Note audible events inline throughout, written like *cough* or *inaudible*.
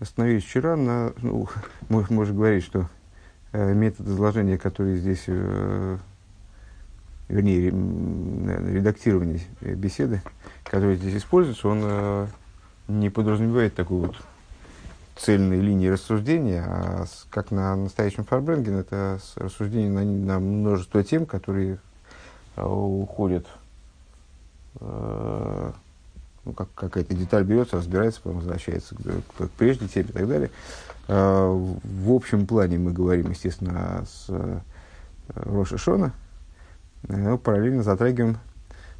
Остановились вчера на, ну, *laughs* можно говорить, что э, метод изложения, который здесь, э, вернее, наверное, редактирование беседы, который здесь используется, он э, не подразумевает такой вот цельной линии рассуждения, а с, как на настоящем Фарбренген, это рассуждение на, на множество тем, которые э, уходят э, ну, как какая-то деталь берется, разбирается, потом возвращается к, к, к прежней теме и так далее. Э, в общем плане мы говорим, естественно, с э, Роша Шона, но параллельно затрагиваем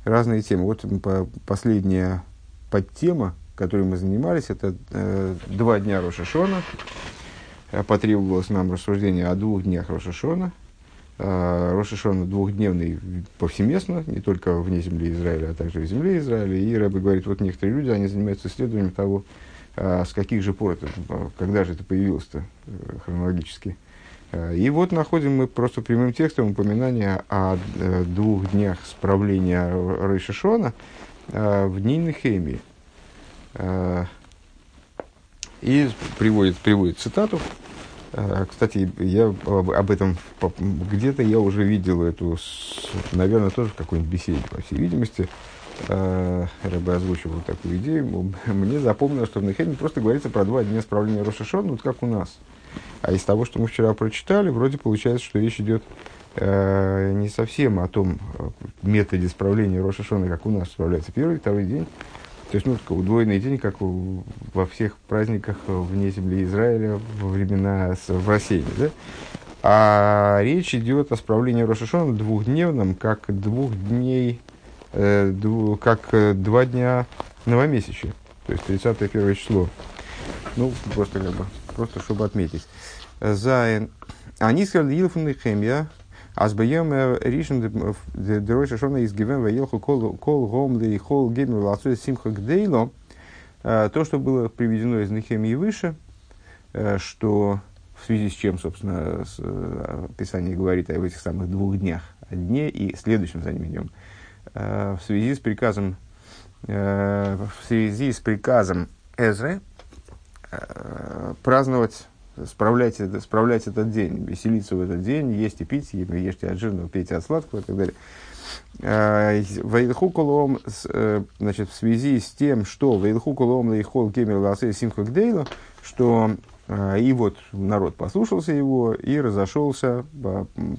разные темы. Вот по, последняя подтема, которой мы занимались, это э, два дня Роша Шона. Потребовалось нам рассуждение о двух днях Роша Шона – Э, Рошишон двухдневный повсеместно, не только вне земли Израиля, а также в земле Израиля. И Рэбе говорит, вот некоторые люди, они занимаются исследованием того, э, с каких же пор это, когда же это появилось-то э, хронологически. И вот находим мы просто прямым текстом упоминание о двух днях справления Рейшишона в дни Нехемии. И приводит, приводит цитату, кстати, я об этом где-то я уже видел эту, наверное, тоже в какой-нибудь беседе, по всей видимости. А, Рэбе озвучивал такую идею. Мне запомнилось, что в Нехеме просто говорится про два дня справления Рошашон, вот как у нас. А из того, что мы вчера прочитали, вроде получается, что речь идет э, не совсем о том методе справления Рошашона, как у нас справляется первый, второй день, то есть, ну, удвоенный день, как во всех праздниках вне земли Израиля во времена с, в России, да? А речь идет о справлении Рошашона двухдневном, как двух дней, э, дву, как э, два дня новомесячия, то есть 31 число. Ну, просто как бы, просто чтобы отметить. Зайн. Они сказали, Илфун и Хемия, Азбаем ришен деройша шона из гивен ваелху кол гом и хол геймер лацуя симха гдейло. То, что было приведено из Нехемии выше, что в связи с чем, собственно, Писание говорит об этих самых двух днях, о дне и следующем за ним идем, в связи с приказом, в связи с приказом Эзры праздновать справлять, справлять этот день, веселиться в этот день, есть и пить, ешьте от жирного, пейте от сладкого и так далее. А, Вейлху колом, э, значит, в связи с тем, что Вейлху колом лейхол кемер ласе симха гдейло, что а, и вот народ послушался его и разошелся,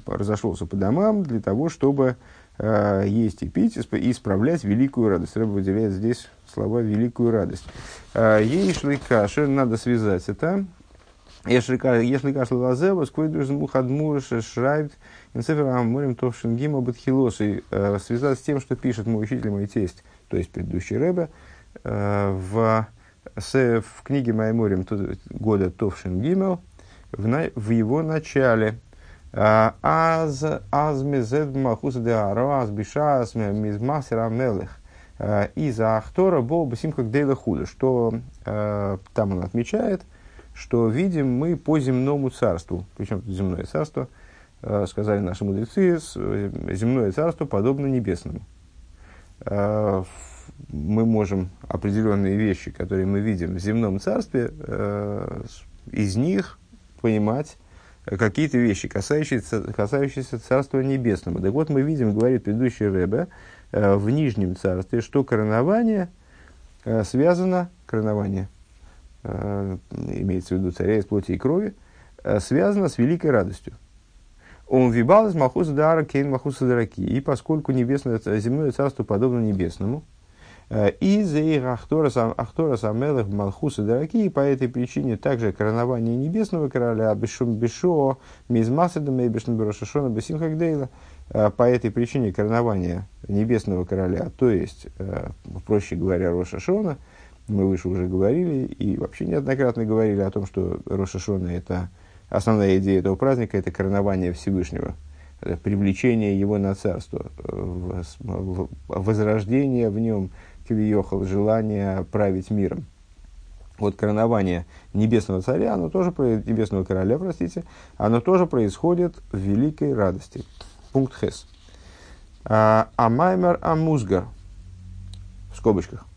разошелся по домам для того, чтобы а, есть и пить, и исправлять великую радость. Рэба выделяет здесь слова «великую радость». Ей шли каши, надо связать это если кашля лазева, сквойдуш мухадмур шрайбт, инцефер амурим товшин гима бетхилос. И э, связать с тем, что пишет мой учитель, мой тесть, то есть предыдущий Рэбе, э, в, в книге Майморим года Товшин Гимел, в, на, в его начале. «А, аз аз мезед махуса де аро аз бишас мизмасера мелех. Из Ахтора бы симха дейла худа, что э, там он отмечает, что видим мы по земному царству. Причем земное царство, э, сказали наши мудрецы, э, земное царство подобно небесному. Э, мы можем определенные вещи, которые мы видим в земном царстве, из них понимать какие-то вещи, касающиеся, касающиеся Царства Небесного. Так вот, мы видим, говорит предыдущий Рэбе, в Нижнем Царстве, что коронование связано, коронование – имеется в виду царя из плоти и крови, э, связано с великой радостью. Он вибал из Махуса Дара Кейн Махуса Дараки. И поскольку небесное, земное царство подобно небесному, э, и за их Ахтора Самелах Малхуса Дараки, и по этой причине также коронование небесного короля Бешум Бешо Мизмасадам и Бешн Берошашона Бесимхагдейла, по этой причине коронование небесного короля, то есть, проще говоря, Рошашона – мы выше уже говорили и вообще неоднократно говорили о том, что Рошашона – это основная идея этого праздника – это коронование Всевышнего, это привлечение его на царство, возрождение в нем кивиохал, желание править миром. Вот коронование небесного царя, оно тоже, небесного короля, простите, оно тоже происходит в великой радости. Пункт Хес. А, Амаймер Амузгар, в скобочках.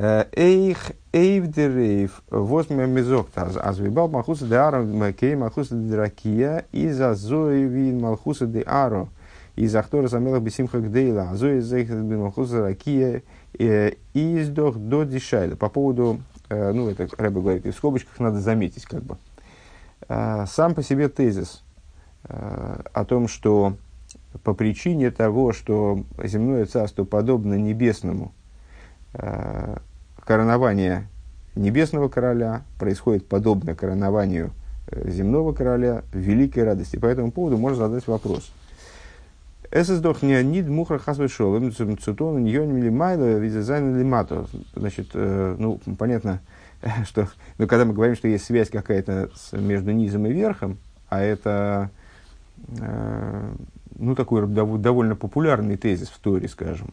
Эйх эйвдерейв восьме мизокта азвибал махуса де аро кей махуса де дракия и за зоевин махуса де аро и за хтора замелах бесимха гдейла азои зейх махуса ракия издох до дишайла. По поводу, ну это Рэбе говорит, и в скобочках надо заметить как бы. Сам по себе тезис о том, что по причине того, что земное царство подобно небесному, коронование небесного короля происходит подобно коронованию э, земного короля великой радости. По этому поводу можно задать вопрос. Эсэсдох не нид мухра хасвешол, им цутон ньон милимайла визазайн лимато. Значит, э, ну, понятно, *laughs* что, ну, когда мы говорим, что есть связь какая-то между низом и верхом, а это, э, ну, такой довольно популярный тезис в Торе, скажем,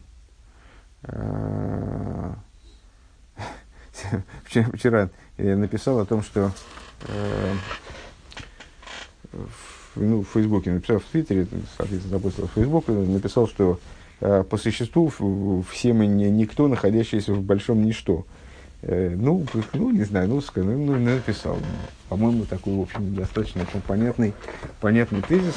*laughs* вчера, вчера я написал о том, что э, ну, в Фейсбуке, написал в Твиттере, соответственно, запустил в Фейсбук, написал, что э, по существу все мы не, никто, находящийся в большом ничто. Э, ну, ну, не знаю, ну, ну, ну написал. По-моему, такой, в общем, достаточно понятный, понятный тезис.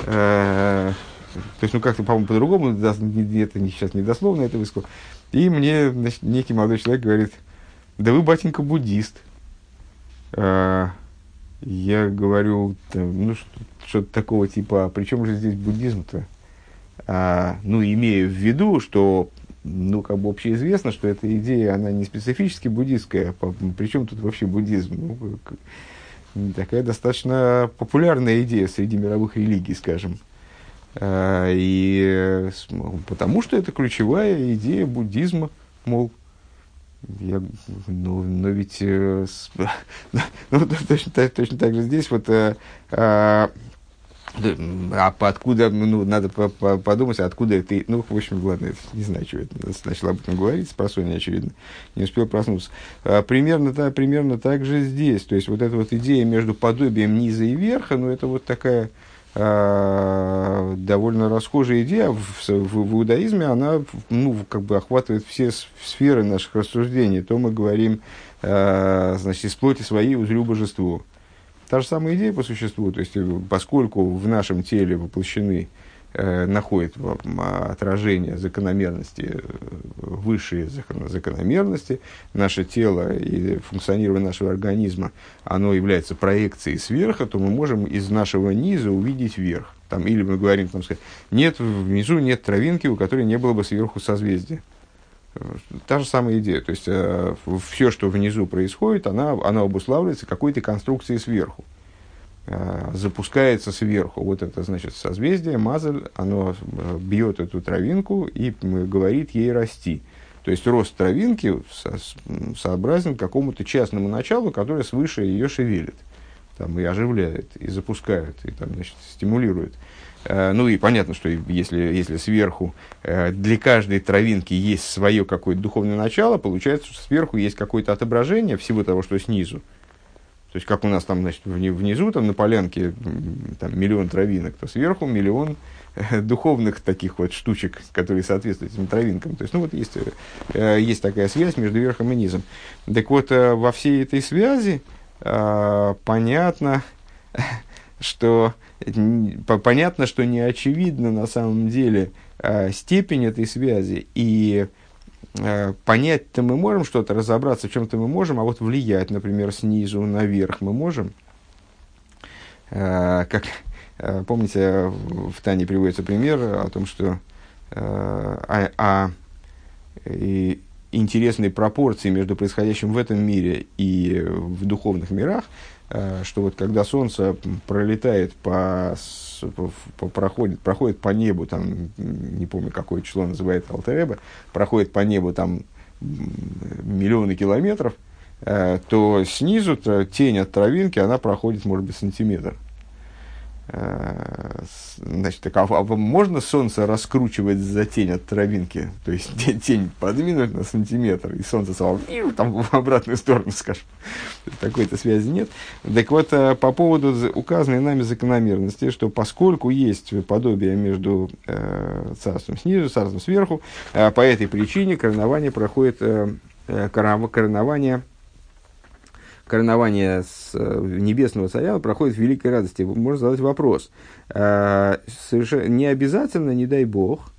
Э, то есть, ну, как-то, по-моему, по-другому, это сейчас не дословно это высказал. И мне значит, некий молодой человек говорит, да вы, батенька, буддист. А, я говорю, ну, что-то такого типа, а при чем же здесь буддизм-то? А, ну, имея в виду, что, ну, как бы общеизвестно, что эта идея, она не специфически буддистская. Причем тут вообще буддизм? Ну, такая достаточно популярная идея среди мировых религий, скажем. А, и потому что это ключевая идея буддизма, мол, я, ну, но ведь э, с, *laughs* ну, точно, так, точно так же здесь вот э, э, а откуда, ну, надо по -по подумать, откуда это, ну, в общем, ладно, не знаю, что это, начал об этом говорить, с не очевидно, не успел проснуться. А, примерно, да, примерно так же здесь, то есть, вот эта вот идея между подобием низа и верха, ну, это вот такая, довольно расхожая идея в, в, в иудаизме, она ну, как бы охватывает все сферы наших рассуждений. То мы говорим, э, значит, из плоти своей узрю божеству. Та же самая идея по существу, то есть поскольку в нашем теле воплощены э, находит отражение закономерности, э, высшие закономерности. Наше тело и функционирование нашего организма, оно является проекцией сверха, то мы можем из нашего низа увидеть вверх. Там, или мы говорим, там, сказать, нет, внизу нет травинки, у которой не было бы сверху созвездия. Та же самая идея. То есть, э, все, что внизу происходит, она, она обуславливается какой-то конструкцией сверху. Э, запускается сверху. Вот это, значит, созвездие, мазаль, оно э, бьет эту травинку и говорит ей расти. То есть рост травинки со, сообразен какому-то частному началу, которое свыше ее шевелит, там, и оживляет, и запускает, и там, значит, стимулирует. Э, ну и понятно, что если, если сверху для каждой травинки есть свое какое-то духовное начало, получается, что сверху есть какое-то отображение всего того, что снизу. То есть, как у нас там, значит, внизу, там на полянке там, миллион травинок, то сверху миллион э, духовных таких вот штучек, которые соответствуют этим травинкам. То есть, ну вот есть, э, есть такая связь между верхом и низом. Так вот, э, во всей этой связи понятно, *laughs* что понятно, что не очевидно на самом деле степень этой связи и Э, понять-то мы можем что-то, разобраться в чем-то мы можем, а вот влиять, например, снизу наверх мы можем. Э, как, э, помните, в Тане приводится пример о том, что о, о и интересной пропорции между происходящим в этом мире и в духовных мирах, что вот когда Солнце пролетает по проходит, проходит по небу, там, не помню, какое число называет Алтереба, проходит по небу там миллионы километров, э, то снизу тень от травинки, она проходит, может быть, сантиметр. Э, значит, так, а, а можно солнце раскручивать за тень от травинки? То есть *laughs* тень подвинуть на сантиметр, и солнце сразу *laughs* там в обратную сторону, скажем. *laughs* Такой-то связи нет. Так вот, э, по поводу указанной нами закономерности, что поскольку есть подобие между э, царством снизу, царством сверху, э, по этой причине коронование проходит э, э, коронование, коронование с э, небесного царя проходит в великой радости. Можно задать вопрос. Э, совершенно не обязательно, не дай бог,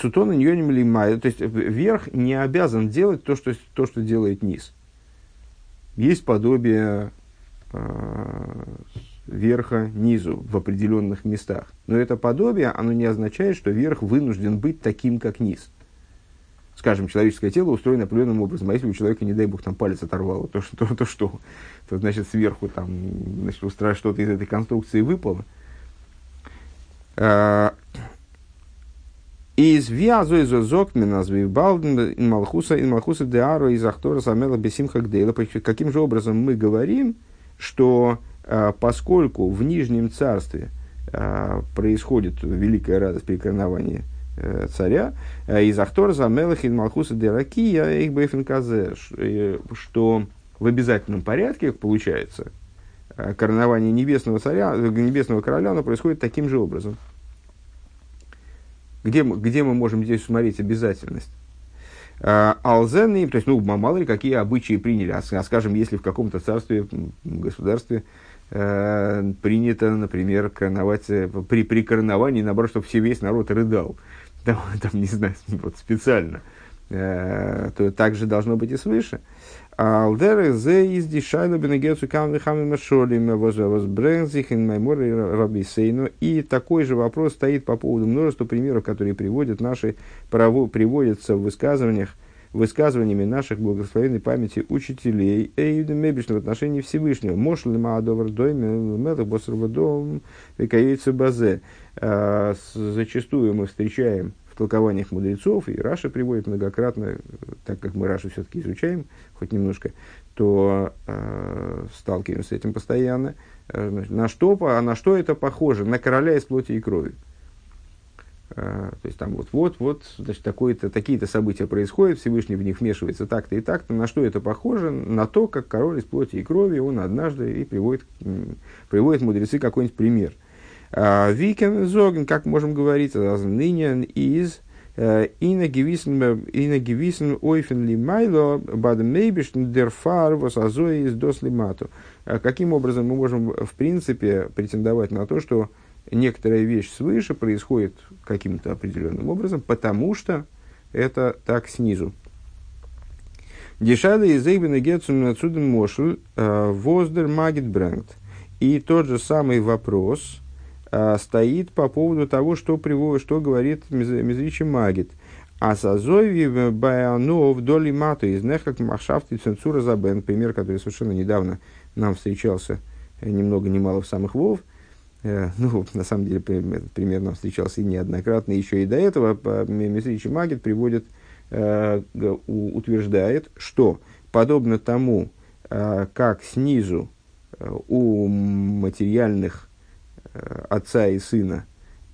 цутона ньоним лимай, то есть верх не обязан делать то, что, то, что делает низ. Есть подобие верха низу в определенных местах. Но это подобие, оно не означает, что верх вынужден быть таким, как низ. Скажем, человеческое тело устроено определенным образом, а если у человека, не дай бог, там палец оторвало, то, то, то что? То, значит, сверху там, значит, что-то из этой конструкции выпало. А, из вязу из зокмина балден ин малхуса ин малхуса деаро из ахтора самела бесимха гдейла. Каким же образом мы говорим, что а, поскольку в Нижнем Царстве а, происходит великая радость при царя, а, из Ахтор за Мелахин Малхуса Деракия их Бейфенказе, э, что в обязательном порядке получается коронование небесного царя, небесного короля, оно происходит таким же образом. Где, где мы можем здесь смотреть обязательность? Алзенный, то есть, ну, мало ли какие обычаи приняли, а, скажем, если в каком-то царстве, государстве э, принято, например, короновать, э, при, при короновании, наоборот, чтобы все, весь народ рыдал. Там, *laughs* там не знаю, *laughs* вот специально. Э, то также должно быть и свыше. Алдер зе из дишайна бенегецу камны хами машолим возбрензих ин маймор рабисейну. И такой же вопрос стоит по поводу множества примеров, которые приводят наши, приводятся в высказываниях высказываниями наших благословенной памяти учителей Эйдемебишна в отношении Всевышнего. Мошли Маадовар Мелах Босрвадом Векаейца Базе. А, зачастую мы встречаем в толкованиях мудрецов, и Раша приводит многократно, так как мы Рашу все-таки изучаем, хоть немножко, то э, сталкиваемся с этим постоянно. Э, на, что, а на что это похоже? На короля из плоти и крови. А, то есть там вот, вот, вот, значит, такое-то, такие-то события происходят, Всевышний в них вмешивается так-то и так-то. На что это похоже? На то, как король из плоти и крови, он однажды и приводит, приводит мудрецы какой-нибудь пример. А, Викен зоген, как можем говорить, ныне из э, Ина гевисен ойфен ли майло бадем мейбишн дерфар восазой из дос лимату. А каким образом мы можем, в принципе, претендовать на то, что некоторая вещь свыше происходит каким-то определенным образом, потому что это так снизу. Дешада из Эйбена Гетсум отсюда Мошель э, Воздер Магит Брэнгт. И тот же самый вопрос э, стоит по поводу того, что, приводит, что говорит Мизричи Магит. А сазови баяну вдоль мату из нехак махшафты цензура забен. Пример, который совершенно недавно нам встречался э, ни много ни мало в самых вов – ну, на самом деле, этот пример нам встречался и неоднократно, еще и до этого, Месричи Магит приводит, э, утверждает, что подобно тому, э, как снизу у материальных отца и сына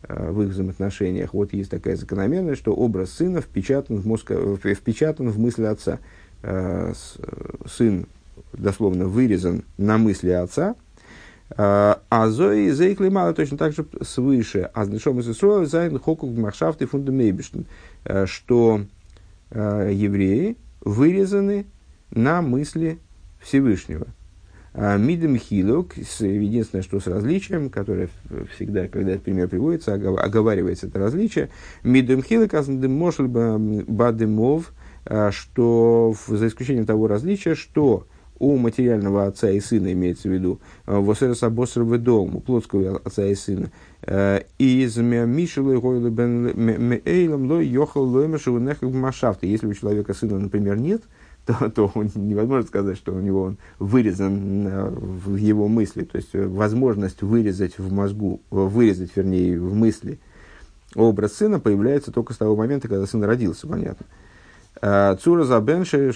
в их взаимоотношениях, вот есть такая закономерность, что образ сына впечатан в, мозг, впечатан в мысли отца. Сын, дословно, вырезан на мысли отца – а зои зейкли мало точно так же свыше. А знашом из Исроя зайн хокук махшафты фундамейбишн, э, что э, евреи вырезаны на мысли Всевышнего. А Мидем хилок, единственное, что с различием, которое всегда, когда этот пример приводится, оговаривается это различие, мидем хилок мошель бадемов, э, что за исключением того различия, что у материального отца и сына, имеется в виду, э, восерса босер дом, у плотского отца и сына, э, из мишелы гойлы бен эйлом лой йохал лоймершеву нехак машафта. Если у человека сына, например, нет, *laughs* то, то невозможно сказать, что у него он вырезан э, в его мысли. То есть возможность вырезать в мозгу, вырезать, вернее, в мысли образ сына появляется только с того момента, когда сын родился, понятно. Цура забенше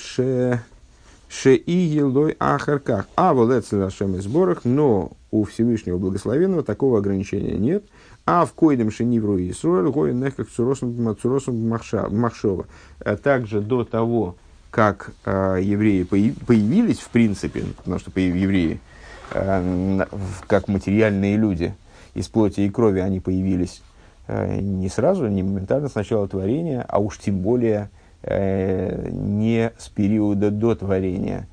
ше Шеигилой ахарках. А волецель нашем сборах, но у Всевышнего Благословенного такого ограничения нет. А в койдем шенивру и Исруэль, гоин как цуросом махшова. А также до того, как э, евреи появились, в принципе, потому что евреи, э, как материальные люди, из плоти и крови они появились э, не сразу, не моментально с начала творения, а уж тем более э, не с периода до творения.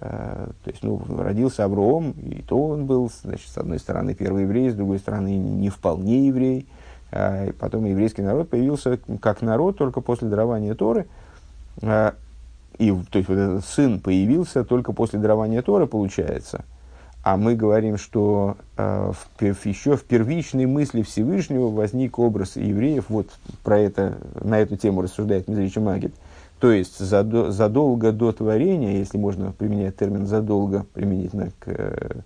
Э, то есть, ну, родился Авроам, и то он был, значит, с одной стороны первый еврей, с другой стороны не вполне еврей. Э, и потом еврейский народ появился как народ только после дарования Торы. Э, и, то есть, вот этот сын появился только после дарования Торы, получается – а мы говорим, что э, в, еще в первичной мысли Всевышнего возник образ евреев. Вот про это, на эту тему рассуждает Мизричи Магит. То есть задо, задолго до творения, если можно применять термин задолго применительно к,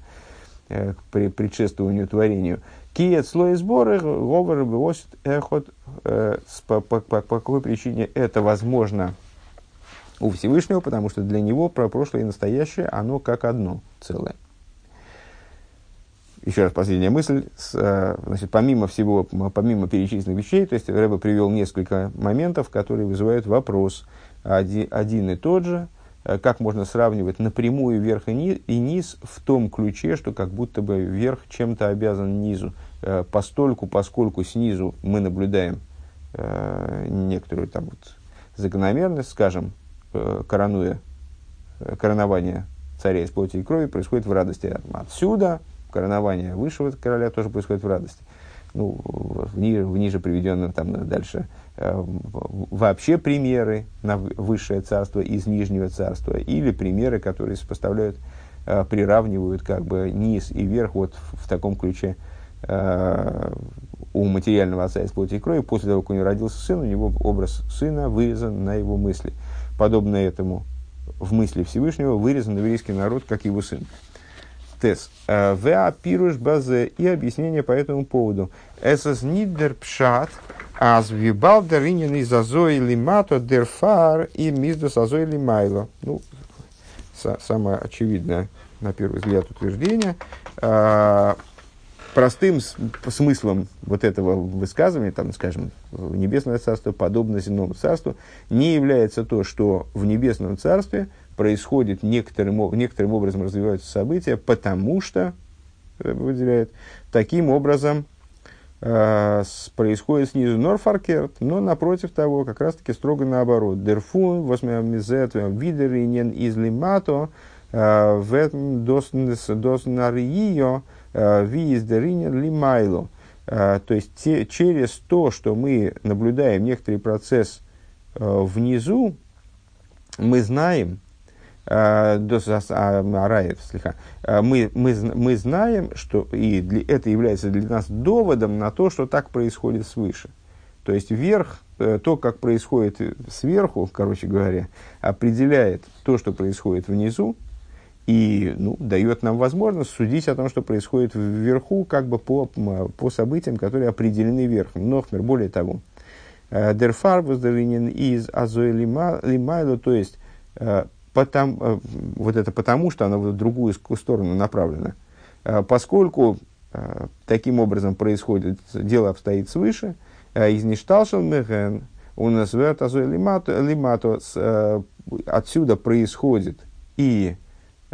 э, к предшествованию творению, Киет слой сборы, говоры вывозит эхот. Э, по, по, по, какой причине это возможно у Всевышнего? Потому что для него про прошлое и настоящее оно как одно целое еще раз последняя мысль, с, э, значит, помимо всего, помимо перечисленных вещей, то есть Рэба привел несколько моментов, которые вызывают вопрос, один, один и тот же, э, как можно сравнивать напрямую верх и, ни, и низ в том ключе, что как будто бы верх чем-то обязан низу. Э, постольку, поскольку снизу мы наблюдаем некоторую там вот закономерность, скажем, коронуя, коронование царя из плоти и крови происходит в радости. Отсюда коронование высшего короля тоже происходит в радости. Ну, в, ниже, в ниже приведенном там дальше э, вообще примеры на высшее царство из нижнего царства или примеры, которые сопоставляют, э, приравнивают как бы низ и верх вот в, в таком ключе э, у материального отца из плоти и крови. После того, как у него родился сын, у него образ сына вырезан на его мысли. Подобно этому в мысли Всевышнего вырезан еврейский народ, как его сын. Тес. Э, Веа пируш базе и объяснение по этому поводу. Эсэс нидер пшат, аз вибалдер инин из азой лимато дерфар и миздус азой лимайло. Ну, самое очевидное, на первый взгляд, утверждение. А, простым смыслом вот этого высказывания, там, скажем, небесное царство подобно земному царству, не является то, что в небесном царстве происходит некоторым, некоторым образом развиваются события, потому что, э, выделяет, таким образом э, происходит снизу норфаркерт, но напротив того, как раз таки строго наоборот. Дерфун, восьмиамизет, видеринен из лимато, э, ветм доснарио, э, вииздеринен лимайло. То есть те, через то, что мы наблюдаем некоторый процесс внизу, мы знаем, Э, Араев, слегка, э, мы, мы, мы знаем, что и это является для нас доводом на то, что так происходит свыше. То есть верх, э, то, как происходит сверху, короче говоря, определяет то, что происходит внизу, и ну, дает нам возможность судить о том, что происходит вверху, как бы по, по событиям, которые определены верхом. Нохмер, более того, Дерфар воздалинен из Азоэ Лимайло, то есть потому, э, вот это потому, что она в другую сторону направлена. Э, поскольку э, таким образом происходит, дело обстоит свыше, из Ништалшел Мехен, у нас лимато, отсюда происходит и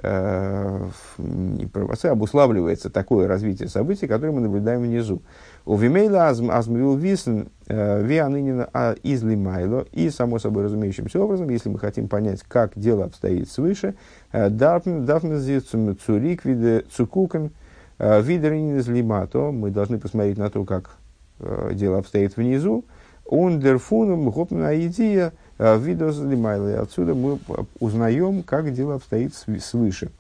не провоцирует, обуславливается такое развитие событий, которое мы наблюдаем внизу. У Вимейла Азмвил Висен э, Вианынина а из Лимайло. И, само собой разумеющимся образом, если мы хотим понять, как дело обстоит свыше, э, Дафнезицум Цурик виде Цукукен э, Видеринин из Лимато, мы должны посмотреть на то, как дело обстоит внизу. Ундерфуном Гопна идея Видос Лимайло. И отсюда мы узнаем, как дело обстоит свыше.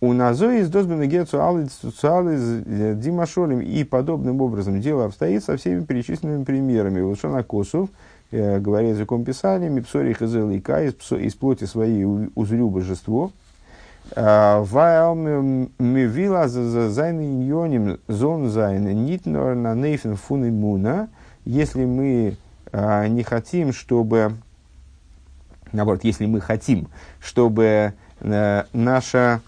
У Назои из Дозбена Гецу Алис Димашолем и подобным образом дело обстоит со всеми перечисленными примерами. Лушана Косов, э, говоря языком Писания, Мипсори Хазел и Ка, из плоти своей узрю божество. А, Вайл Мивила за зайн иньоним зон зайн нитнор на нейфен фун муна. Если мы а, не хотим, чтобы, наоборот, если мы хотим, чтобы э, наша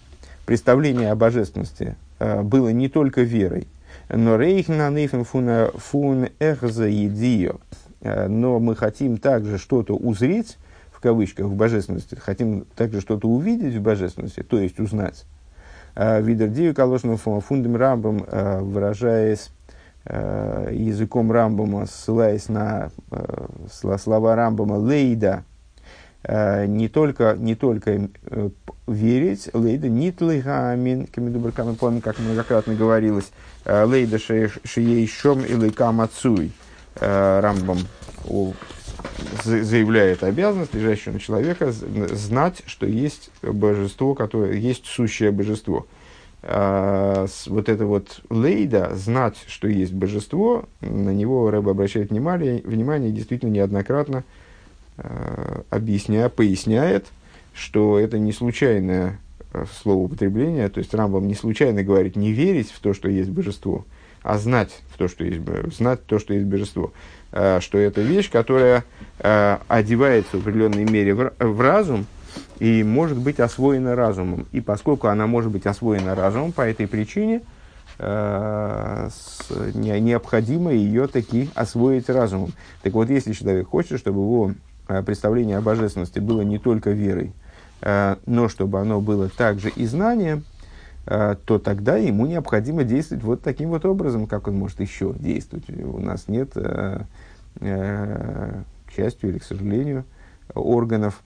представление о божественности э, было не только верой, но рейхна нейфен фун эхза едио, э, но мы хотим также что-то узреть, в кавычках, в божественности, хотим также что-то увидеть в божественности, то есть узнать. Э, Видер дию калошным фундам рамбом, выражаясь языком Рамбома, ссылаясь на э, слова Рамбома «лейда», э, не только, не только э, верить, лейда нитлыга амин, камедубркам, помню, как многократно говорилось, э, лейда шиейшом и лейкам отцуй. Э, Рамбом заявляет обязанность лежащего человека знать, что есть божество, которое есть сущее божество. А, вот это вот лейда, знать, что есть божество, на него Рэб обращает внимание, внимание действительно неоднократно а, объясняя, поясняет, что это не случайное а, слово употребления, то есть Рамбам не случайно говорит не верить в то, что есть божество, а знать, в то, что есть, знать то, что есть божество. Э, что это вещь, которая э, одевается в определенной мере в разум и может быть освоена разумом. И поскольку она может быть освоена разумом, по этой причине э, необходимо ее таки освоить разумом. Так вот, если человек хочет, чтобы его представление о божественности было не только верой, но чтобы оно было также и знанием, то тогда ему необходимо действовать вот таким вот образом, как он может еще действовать. У нас нет Э, к счастью или к сожалению, органов,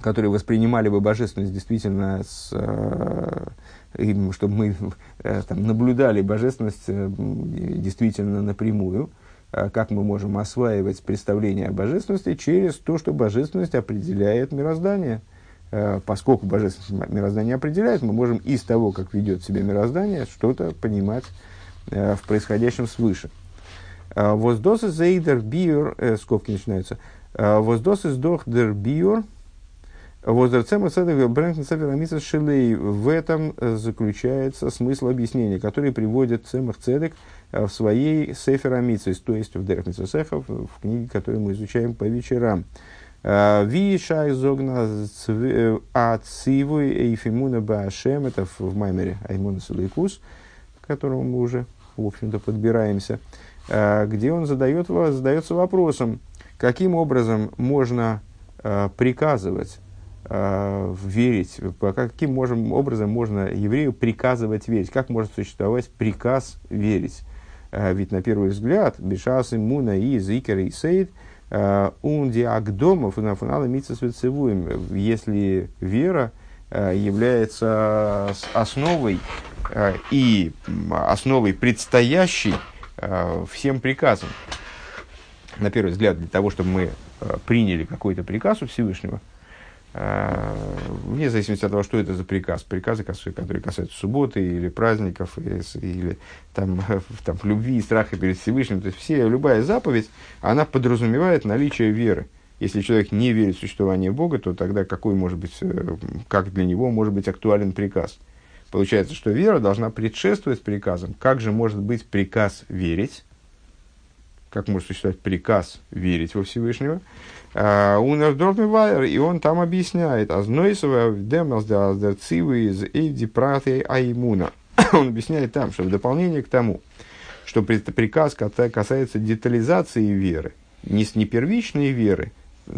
которые воспринимали бы божественность действительно, с, э, чтобы мы э, там, наблюдали божественность действительно напрямую, как мы можем осваивать представление о божественности через то, что божественность определяет мироздание. Поскольку божественность мироздание определяет, мы можем из того, как ведет себя мироздание, что-то понимать в происходящем свыше. Э, воздосы зейдер биор, э, скобки начинаются. Э, воздосы сдох дер биор, Воздерцема Седек Брэнкн Сефер Шилей. В этом заключается смысл объяснения, который приводит Цемах Цедек в своей Сефер то есть в Дерх Сехов, в книге, которую мы изучаем по вечерам. Ви шай зогна ациву эйфимуна баашем, это в Маймере Аймона Салейкус, к которому мы уже, в общем-то, подбираемся. Э, где он задает, задается вопросом, каким образом можно э, приказывать э, верить, каким можем, образом можно еврею приказывать верить, как может существовать приказ верить. Ведь на первый взгляд, Бешас, Муна и Зикер и Сейд, Унди Агдомов и Нафунала Митсасвецевуем, если вера является основой и основой предстоящей Э, всем приказам. На первый взгляд, для того, чтобы мы э, приняли какой-то приказ у Всевышнего, э, вне зависимости от того, что это за приказ, приказы, которые касаются субботы или праздников, или там, *laughs* там, любви и страха перед Всевышним, то есть все, любая заповедь, она подразумевает наличие веры. Если человек не верит в существование Бога, то тогда какой может быть, как для него может быть актуален приказ? Получается, что вера должна предшествовать приказам. Как же может быть приказ верить? Как может существовать приказ верить во Всевышнего? А, Унер Дортмивайер, и он там объясняет, Азнойсова демелсдерцивы из Эйди Праты Аймуна. *coughs* Он объясняет там, что в дополнение к тому, что приказ касается детализации веры, не, не первичной веры,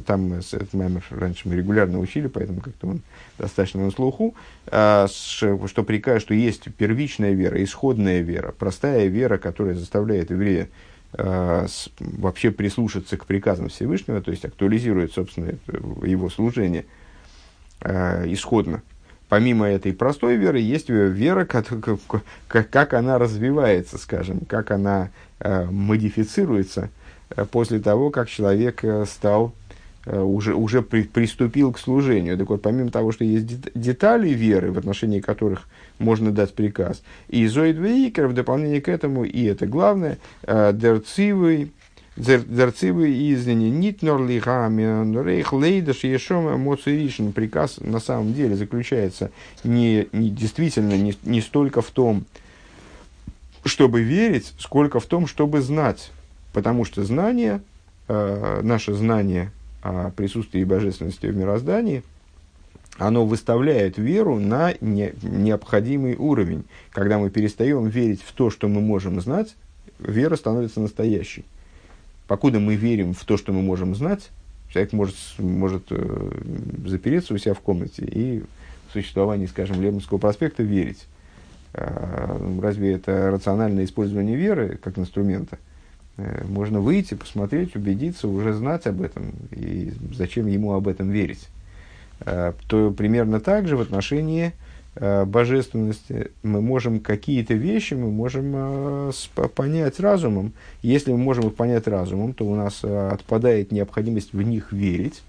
там этот раньше мы регулярно учили, поэтому как-то он достаточно на слуху, а, что, приказ, что есть первичная вера, исходная вера, простая вера, которая заставляет еврея вообще прислушаться к приказам Всевышнего, то есть актуализирует, собственно, его служение а, исходно. Помимо этой простой веры, есть вера, как, как, она развивается, скажем, как она модифицируется после того, как человек стал Э, уже, уже при, приступил к служению. Так вот, помимо того, что есть детали веры, в отношении которых можно дать приказ, и Зоид Вейкер в дополнение к этому, и это главное, э, дерцивый, дерцивый изняни нитнор лихамен рейх лейдаш ешом моциришн. Приказ на самом деле заключается не, не действительно не, не столько в том, чтобы верить, сколько в том, чтобы знать. Потому что знание, э, наше знание о присутствии божественности в мироздании, оно выставляет веру на не, необходимый уровень. Когда мы перестаем верить в то, что мы можем знать, вера становится настоящей. Покуда мы верим в то, что мы можем знать, человек может, может э, запереться у себя в комнате и в существование, скажем, Лемонского проспекта верить. Разве это рациональное использование веры как инструмента? Можно выйти, посмотреть, убедиться, уже знать об этом. И зачем ему об этом верить? То примерно так же в отношении Э, божественности, мы можем какие-то вещи мы можем э, понять разумом. Если мы можем их понять разумом, то у нас э, отпадает необходимость в них верить.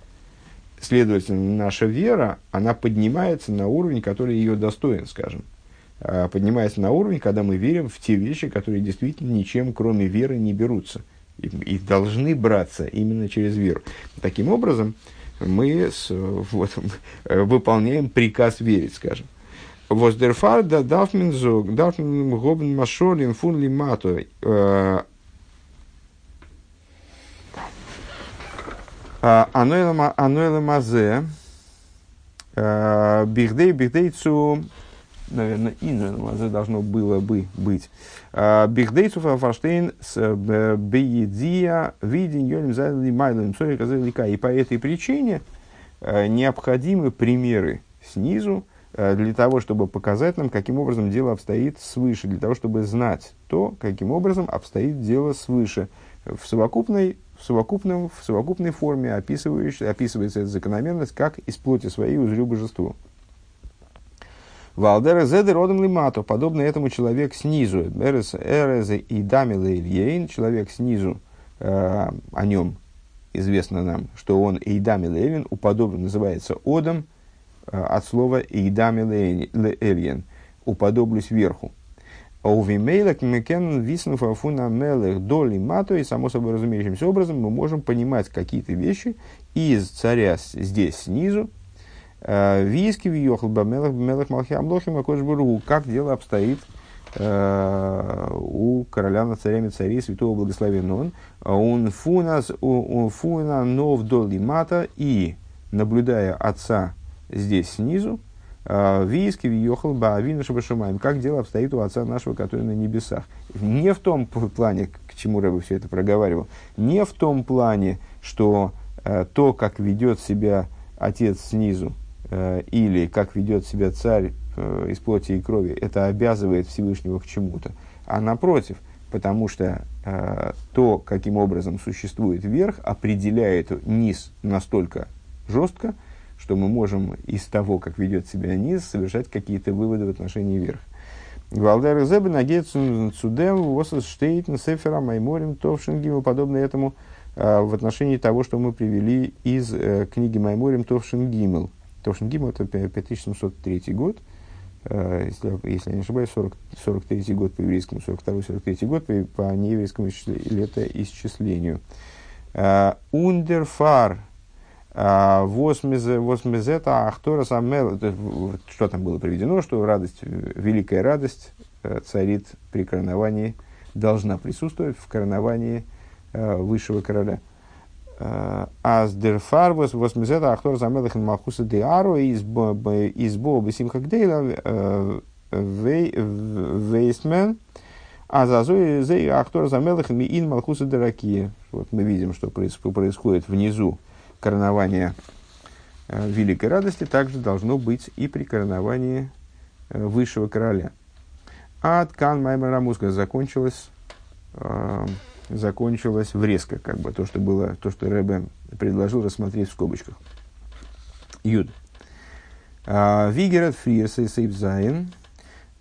Следовательно, наша вера, она поднимается на уровень, который ее достоин, скажем. Поднимается на уровень, когда мы верим в те вещи, которые действительно ничем, кроме веры, не берутся. И, и должны браться именно через веру. Таким образом, мы с, вот, выполняем приказ верить, скажем. Воздерфар да darf man so, darf man гоben машолим фун лимато. Ануэла мазе. Бихдей, бихдейцу, наверное, мазе должно было бы быть. Бихдейцу фаштейн с беедия виден йолем зайли майлем сори И по этой причине необходимы примеры снизу, Э, для того, чтобы показать нам, каким образом дело обстоит свыше, для того, чтобы знать то, каким образом обстоит дело свыше. В совокупной, в совокупном, в совокупной форме описывается эта закономерность как из плоти своей узрю божеству. Валдера зедер родом лимато, подобно этому человек снизу, эрез и дамилейн, человек снизу, э, о нем известно нам, что он эйдамилейн, уподоблен, называется одом, Э, от слова «идами леэльен» – «уподоблюсь верху». А у Вимейлек Мекен Виснуф Афуна Мелех Доли Мато, и само собой разумеющимся образом мы можем понимать какие-то вещи из царя здесь снизу, э, Виски Виохл Бамелех Мелех Малхи Амлохим Акошбургу, как дело обстоит э, у короля над царями царей святого благословен он, он фунас, он фуна нов доли мата, и, наблюдая отца здесь снизу, а, Виски, Виехал, Баавину, Шабашумаем. Как дело обстоит у Отца нашего, который на небесах. Не в том плане, к чему Рэбе все это проговаривал, не в том плане, что э, то, как ведет себя Отец снизу, э, или как ведет себя Царь э, из плоти и крови, это обязывает Всевышнего к чему-то. А напротив, потому что э, то, каким образом существует верх, определяет низ настолько жестко, что мы можем из того, как ведет себя низ, совершать какие-то выводы в отношении верха. Валдер Зебе нагецун цудем восос штейтен сефера майморим товшингим подобно этому а, в отношении того, что мы привели из э, книги Майморим Товшингимл. Товшингимл это 5703 год, э, если, если я не ошибаюсь, 40, 43 год по еврейскому, 42-43 год по, по нееврейскому летоисчислению. Ундерфар Восмезета Ахтора Самел, что там было приведено, что радость, великая радость э, царит при короновании, должна присутствовать в короновании э, высшего короля. Э, Аздерфар Восмезета Ахтора Самел Ихн Малхуса Диару из Бо Бесимха Гдейла Вейсмен. А за Зои Ахтора Самел Ихн Миин Малхуса Деракия. Вот мы видим, что происходит внизу коронования э, великой радости также должно быть и при короновании э, высшего короля. А ткан Маймара Муска закончилась, э, закончилась врезка, как бы то, что было, то, что Рэбе предложил рассмотреть в скобочках. Юд. Вигерат Фриерса и Сейбзайн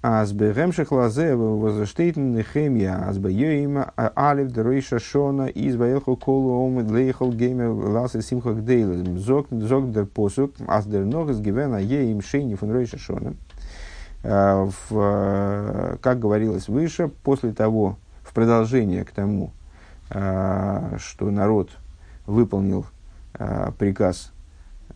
Аз бегемших лазе возштейтен нехемия, аз бейоим алев деройша шона, из баелху колу ом лейхал гейме ласе симха гдейле. Зог, зог посук, аз дер ног из гивена еим шейни фон ройша шона. В, как говорилось выше, после того, в продолжение к тому, что народ выполнил приказ,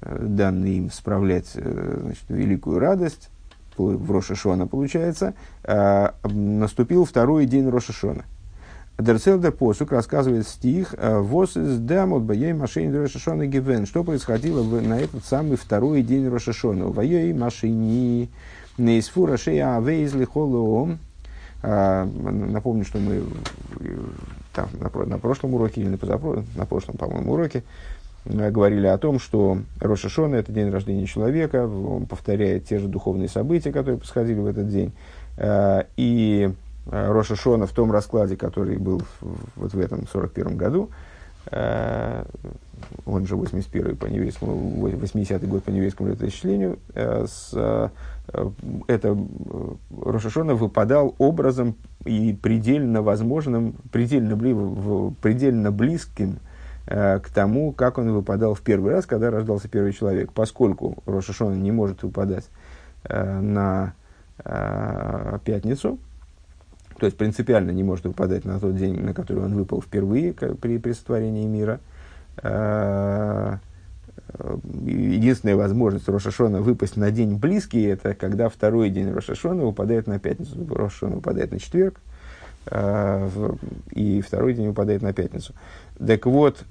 данный им справлять значит, великую радость, в Рошашона получается, э, наступил второй день Рошашона. Дерцелдер Посук рассказывает стих э, «Вос из дамот баей машини Рошашона гивен». Что происходило на этот самый второй день Рошашона? «Ваей машини неисфу рашея авейзли холоом». Э, напомню, что мы там, на, на прошлом уроке или на, позапрошлом, на прошлом, по-моему, уроке говорили о том, что Рошашона – это день рождения человека, он повторяет те же духовные события, которые происходили в этот день. И Роша Шона в том раскладе, который был вот в этом 41 году, он же 81 по еврейскому, 80-й год по еврейскому летоисчислению, с, это Рошашона выпадал образом и предельно возможным, предельно, предельно близким э, к тому, как он выпадал в первый раз, когда рождался первый человек. Поскольку Рошашона не может выпадать э, на э, пятницу, то есть принципиально не может выпадать на тот день, на который он выпал впервые при, при сотворении мира, э, единственная возможность Рошашона выпасть на день близкий, это когда второй день Рошашона выпадает на пятницу. Рошашона выпадает на четверг, э, и второй день выпадает на пятницу. Так вот,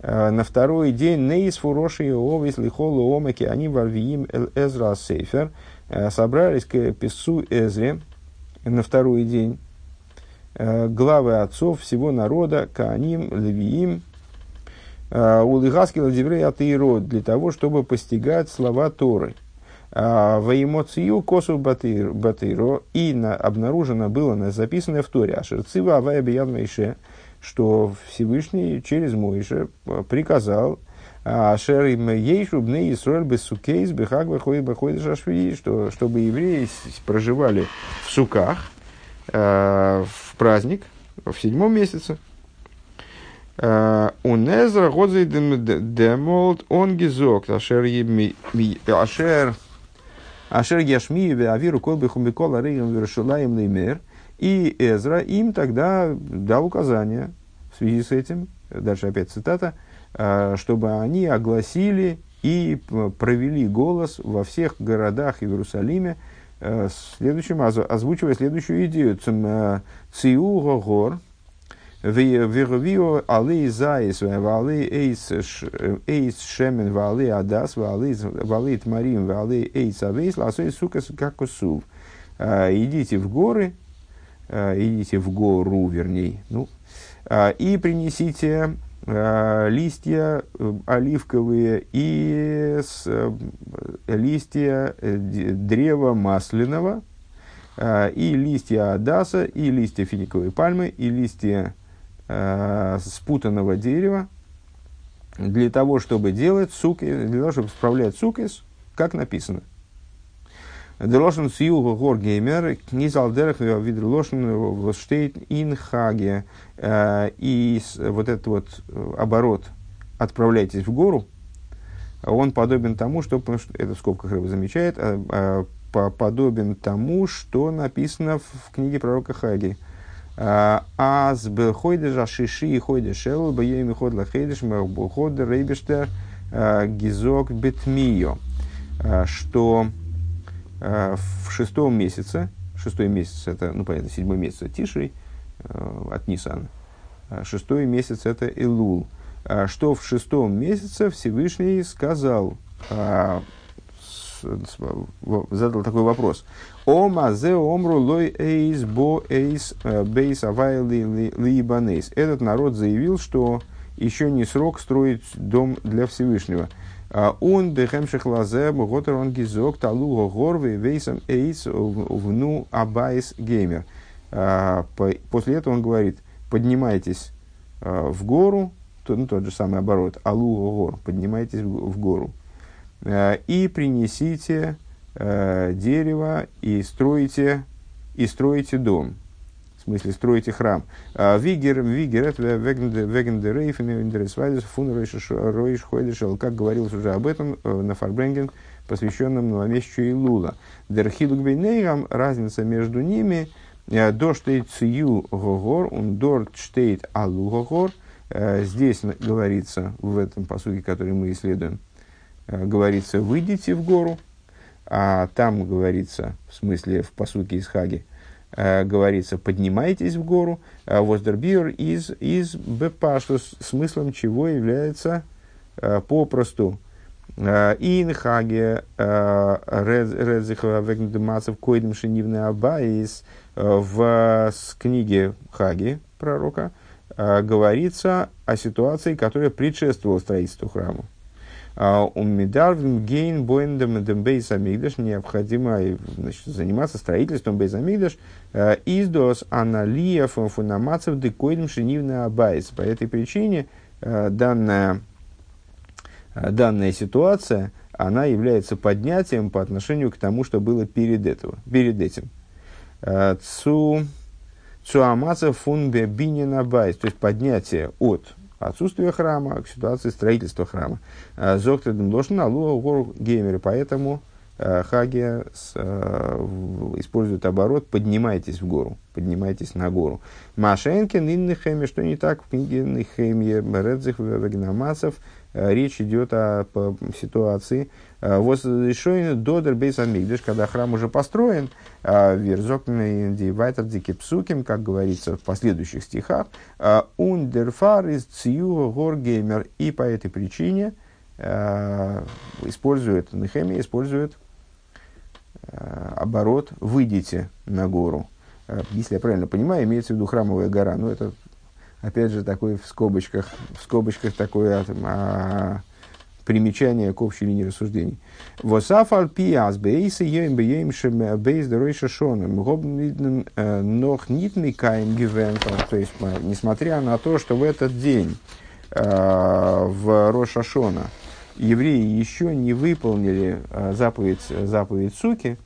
э, на второй день Нейс Фуроши Овис Лихолу Омаки они варвиим Эзра Сейфер э, собрались к писцу Эзре на второй день главы отцов всего народа, Кааним, Левиим, Э, Улыгаскила диврей атеиро для того, чтобы постигать слова Торы. Э, в эмоцию косу батыро и на, обнаружено было на, записанное в Торе Ашерцива Авая Биян Мейше, что Всевышний через Моише приказал Ашер им ейшу бне Исруэль без сукейс бехаг бехой бехой что чтобы евреи проживали в суках э, в праздник в седьмом месяце, Э, Унезра годзей демолт он гизок, ашер ашер ашер яшми авиру кол бихумбикол аригам вершулаем леймер. И Эзра им тогда дал указание в связи с этим, дальше опять цитата, э, чтобы они огласили и провели голос во всех городах Иерусалиме, э, следующим, озвучивая следующую идею. Циу гор, Вегавио алы зайс, валы эйс шемен, валы адас, валы тмарим, валы эйс авейс, ласой сука как усув. Идите в горы, идите в гору, вернее, ну, и принесите листья оливковые и листья древа масляного, и листья адаса, и листья финиковой пальмы, и листья э, спутанного дерева для того, чтобы делать суки, для того, чтобы справлять сукис, как написано. Делошен сиюгу гор геймер, низалдерах видрелошен воштейт инхаге. Э, и вот этот вот э, оборот «отправляйтесь в гору», он подобен тому, что, это в скобках рыба замечает, э, подобен тому, что написано в книге пророка Хаги. Аз бхойдеш ашиши и хойдеш. Эл, бьеми ход лахейдеш, ход рейбештер гизок бетмио. Что в шестом месяце, шестой месяц это, ну понятно, седьмой месяц Тишей от Нисана, шестой месяц это Илул, что в шестом месяце Всевышний сказал, задал такой вопрос. Ома зе омру лой эйс бо эйс э, бейс авай либанейс. Этот народ заявил, что еще не срок строить дом для Всевышнего. А он бехемших лазе боготер он гизок талуго горвы вейсом эйс вну абайс геймер. А, после этого он говорит, поднимайтесь в гору, ну, тот же самый оборот, алуго гор, поднимайтесь в гору. Э, и принесите э, дерево и строите, и строите дом. В смысле, строите храм. Э, вигер, вигер, это вегенде рейфен, фун как говорилось уже об этом на Фарбренген, посвященном новомесячу Илула. Дерхилук бейнейрам, разница между ними, до штейт цию гогор, он дорт штейт алу гогор, здесь говорится в этом посуге, который мы исследуем, Э, говорится «выйдите в гору», а там говорится, в смысле в посуке из Хаги, э, говорится «поднимайтесь в гору», а «воздербиор из, из бепа», что смыслом чего является э, попросту. «ин хаге редзихова вегндемацев койдем шинивны абаис» в книге Хаги, пророка, говорится о ситуации, которая предшествовала строительству храма. Умидарвим гейн боендем дем бейс амигдаш необходимо значит, заниматься строительством бейс амигдаш издос аналия фунамацев декоидм шинивна абайс. По этой причине данная, данная ситуация, она является поднятием по отношению к тому, что было перед, этого, перед этим. Цу, цуамацев фун бинин абайс, то есть поднятие от отсутствие храма к ситуации строительства храма. Э, Зоктеден должен алуа гору геймеры, поэтому э, Хаги э, использует оборот «поднимайтесь в гору», «поднимайтесь на гору». Машенкин, Иннехеме, что не так в книге Нехемье, Редзих, Вагнамасов, речь идет о, о ситуации, вот решение Додер Бейс Амигдыш, когда храм уже построен, Верзокный Дивайтер Дикипсуким, как говорится в последующих стихах, Ундерфар из Циюга Горгеймер. И по этой причине использует, Нехемия использует оборот «выйдите на гору». Если я правильно понимаю, имеется в виду храмовая гора. Но это, опять же, такой в скобочках, в скобочках такое а, примечание к общей линии рассуждений. Восафал пиас бейса ем бейм шем бейс доройша шоном. Гобниден э, нох нитный каем гивен. То есть, несмотря на то, что в этот день э, в Рошашона евреи еще не выполнили э, заповедь, заповедь суки,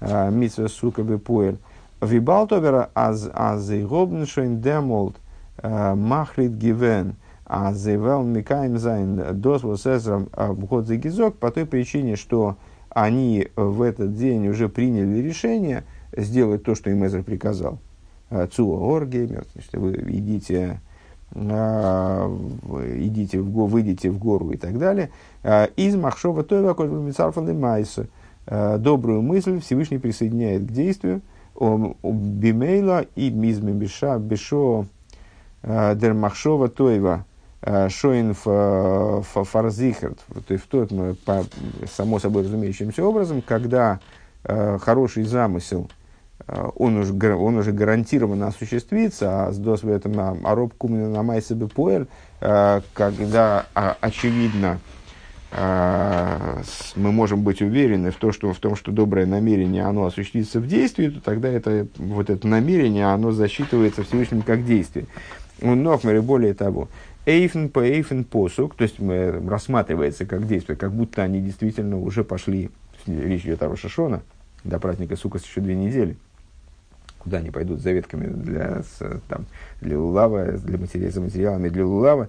митсва сука бепуэль, Вибалтовера аз аз гобншойн демолт махрит гивен – а заявал Микаем Зайн Досву Сезрам Бхот Загизок по той причине, что они в этот день уже приняли решение сделать то, что им Эзер приказал. Цуа Оргеймер, значит, вы идите, идите в, выйдите в гору и так далее. Из Махшова Тойва Кольбамицарфан Майса. Добрую мысль Всевышний присоединяет к действию. Бимейла и Мизме Беша Бешо Дермахшова Тойва Э, Шоин фарзихерт, то есть в тот, само собой разумеющимся образом, когда э, хороший замысел, э, он, уже, он уже гарантированно осуществится, а с дос в этом ароб кумна на майсебе поэль, э, когда а, очевидно э, мы можем быть уверены в, то, что, в том, что доброе намерение, оно осуществится в действии, то тогда это, вот это намерение, оно засчитывается Всевышним как действие. Но, более того, Эйфен по эйфен посук, то есть рассматривается как действие, как будто они действительно уже пошли, речь идет о Рошашона, до праздника Сукас еще две недели, куда они пойдут за ветками для, там, для лулава, для материала, за материалами для лулава,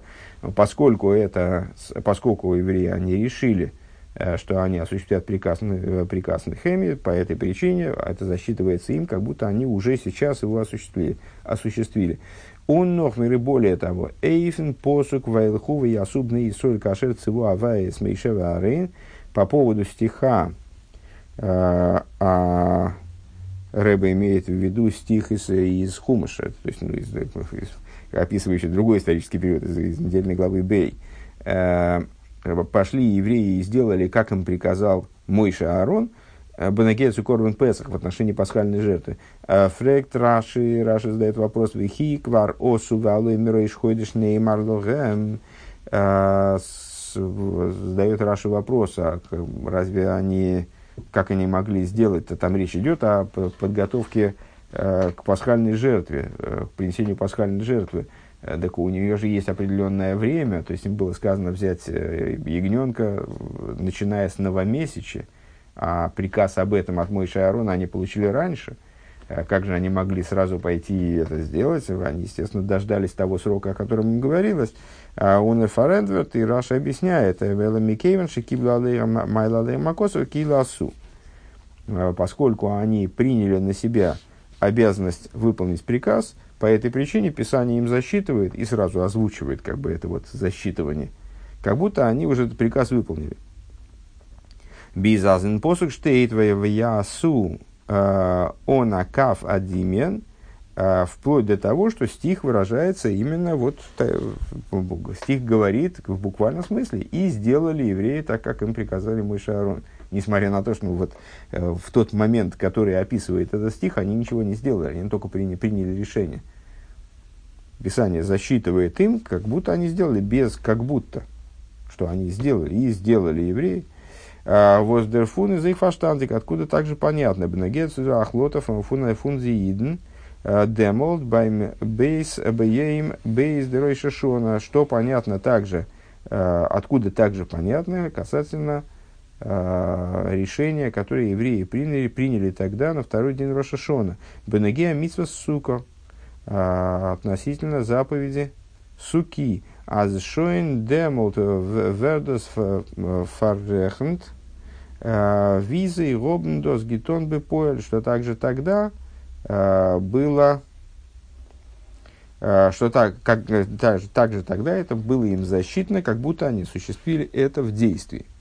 поскольку это, поскольку евреи, они решили, э, что они осуществят приказ, э, приказ Нехеми, по этой причине это засчитывается им, как будто они уже сейчас его осуществили. осуществили. Он нох миры более того, эйфен посук вайлхува и соль кашер циву авая смейшева арейн по поводу стиха, э, а Рэба имеет в виду стих из, из Хумаша, то есть ну, из, из, описывающий другой исторический период из, из недельной главы Бей. Э, пошли евреи и сделали, как им приказал Мойша Аарон – Э, Бенегецу Корбан Песах в отношении пасхальной жертвы. Э, Фрект Раши, Раши задает вопрос, Вихи Квар Осу Валой Миройш Ходиш Неймар. Э, задает Раши вопрос, а разве они, как они могли сделать-то? Там речь идет о подготовке к пасхальной жертве, к принесению пасхальной жертвы. Так у нее же есть определенное время, то есть им было сказано взять ягненка, начиная с новомесяча, а приказ об этом от Мойши Аарона они получили раньше. А как же они могли сразу пойти это сделать? Они, естественно, дождались того срока, о котором им говорилось. А он Фарендверт и Раша объясняет, а поскольку они приняли на себя обязанность выполнить приказ, по этой причине Писание им засчитывает и сразу озвучивает как бы это вот засчитывание, как будто они уже этот приказ выполнили. Бизазен посук штейт в ясу э, он акав адимен, э, вплоть до того, что стих выражается именно вот, стих говорит в буквальном смысле, и сделали евреи так, как им приказали мой Шаарон. Несмотря на то, что ну, вот, э, в тот момент, который описывает этот стих, они ничего не сделали, они только приняли, приняли решение. Писание засчитывает им, как будто они сделали без как будто. что они сделали, и сделали евреи, Воздерфун из их фаштантик, откуда также понятно. Бнагет ахлотов фун фунзииден демолд байм бейс бейм бейс дерой шашона. Что понятно также, откуда также понятно касательно решения, которое евреи приняли, приняли тогда на второй день Рошашона. Бенегея митсва сука относительно заповеди суки. Аз шоин демолт вердос фаррехнт визы и гитон бы поэль, что также тогда было что так, как, так, так же тогда это было им защитно, как будто они осуществили это в действии.